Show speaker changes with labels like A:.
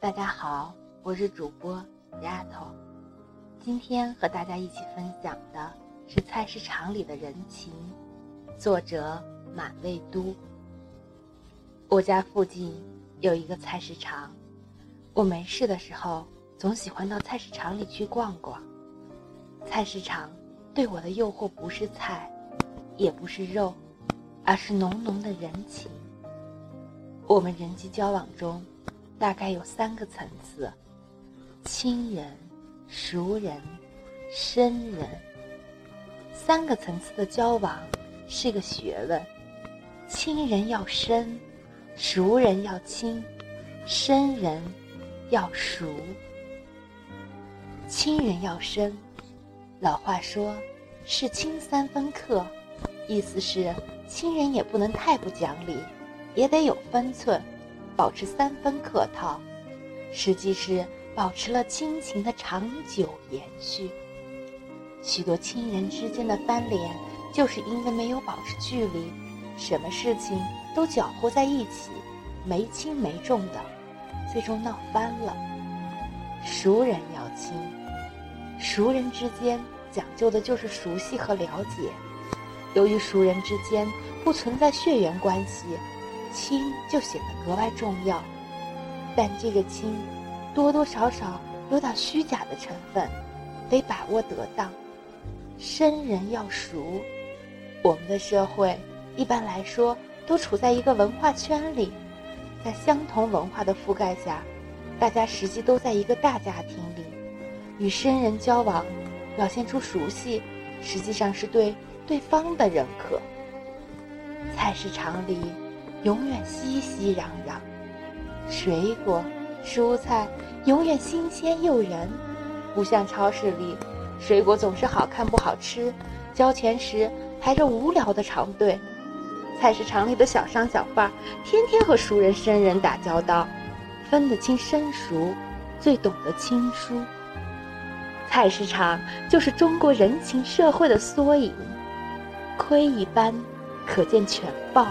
A: 大家好，我是主播丫头。今天和大家一起分享的是《菜市场里的人情》，作者满味都。我家附近有一个菜市场，我没事的时候总喜欢到菜市场里去逛逛。菜市场对我的诱惑不是菜，也不是肉，而是浓浓的人情。我们人际交往中。大概有三个层次：亲人、熟人、生人。三个层次的交往是个学问，亲人要深，熟人要亲，生人要熟。亲人要深，老话说“是亲三分客”，意思是亲人也不能太不讲理，也得有分寸。保持三分客套，实际是保持了亲情的长久延续。许多亲人之间的翻脸，就是因为没有保持距离，什么事情都搅和在一起，没轻没重的，最终闹翻了。熟人要亲，熟人之间讲究的就是熟悉和了解。由于熟人之间不存在血缘关系。亲就显得格外重要，但这个亲，多多少少有点虚假的成分，得把握得当。生人要熟，我们的社会一般来说都处在一个文化圈里，在相同文化的覆盖下，大家实际都在一个大家庭里，与生人交往，表现出熟悉，实际上是对对方的认可。菜市场里。永远熙熙攘攘，水果、蔬菜永远新鲜诱人，不像超市里，水果总是好看不好吃，交钱时排着无聊的长队。菜市场里的小商小贩天天和熟人生人打交道，分得清生熟，最懂得亲疏。菜市场就是中国人情社会的缩影，窥一斑，可见全豹。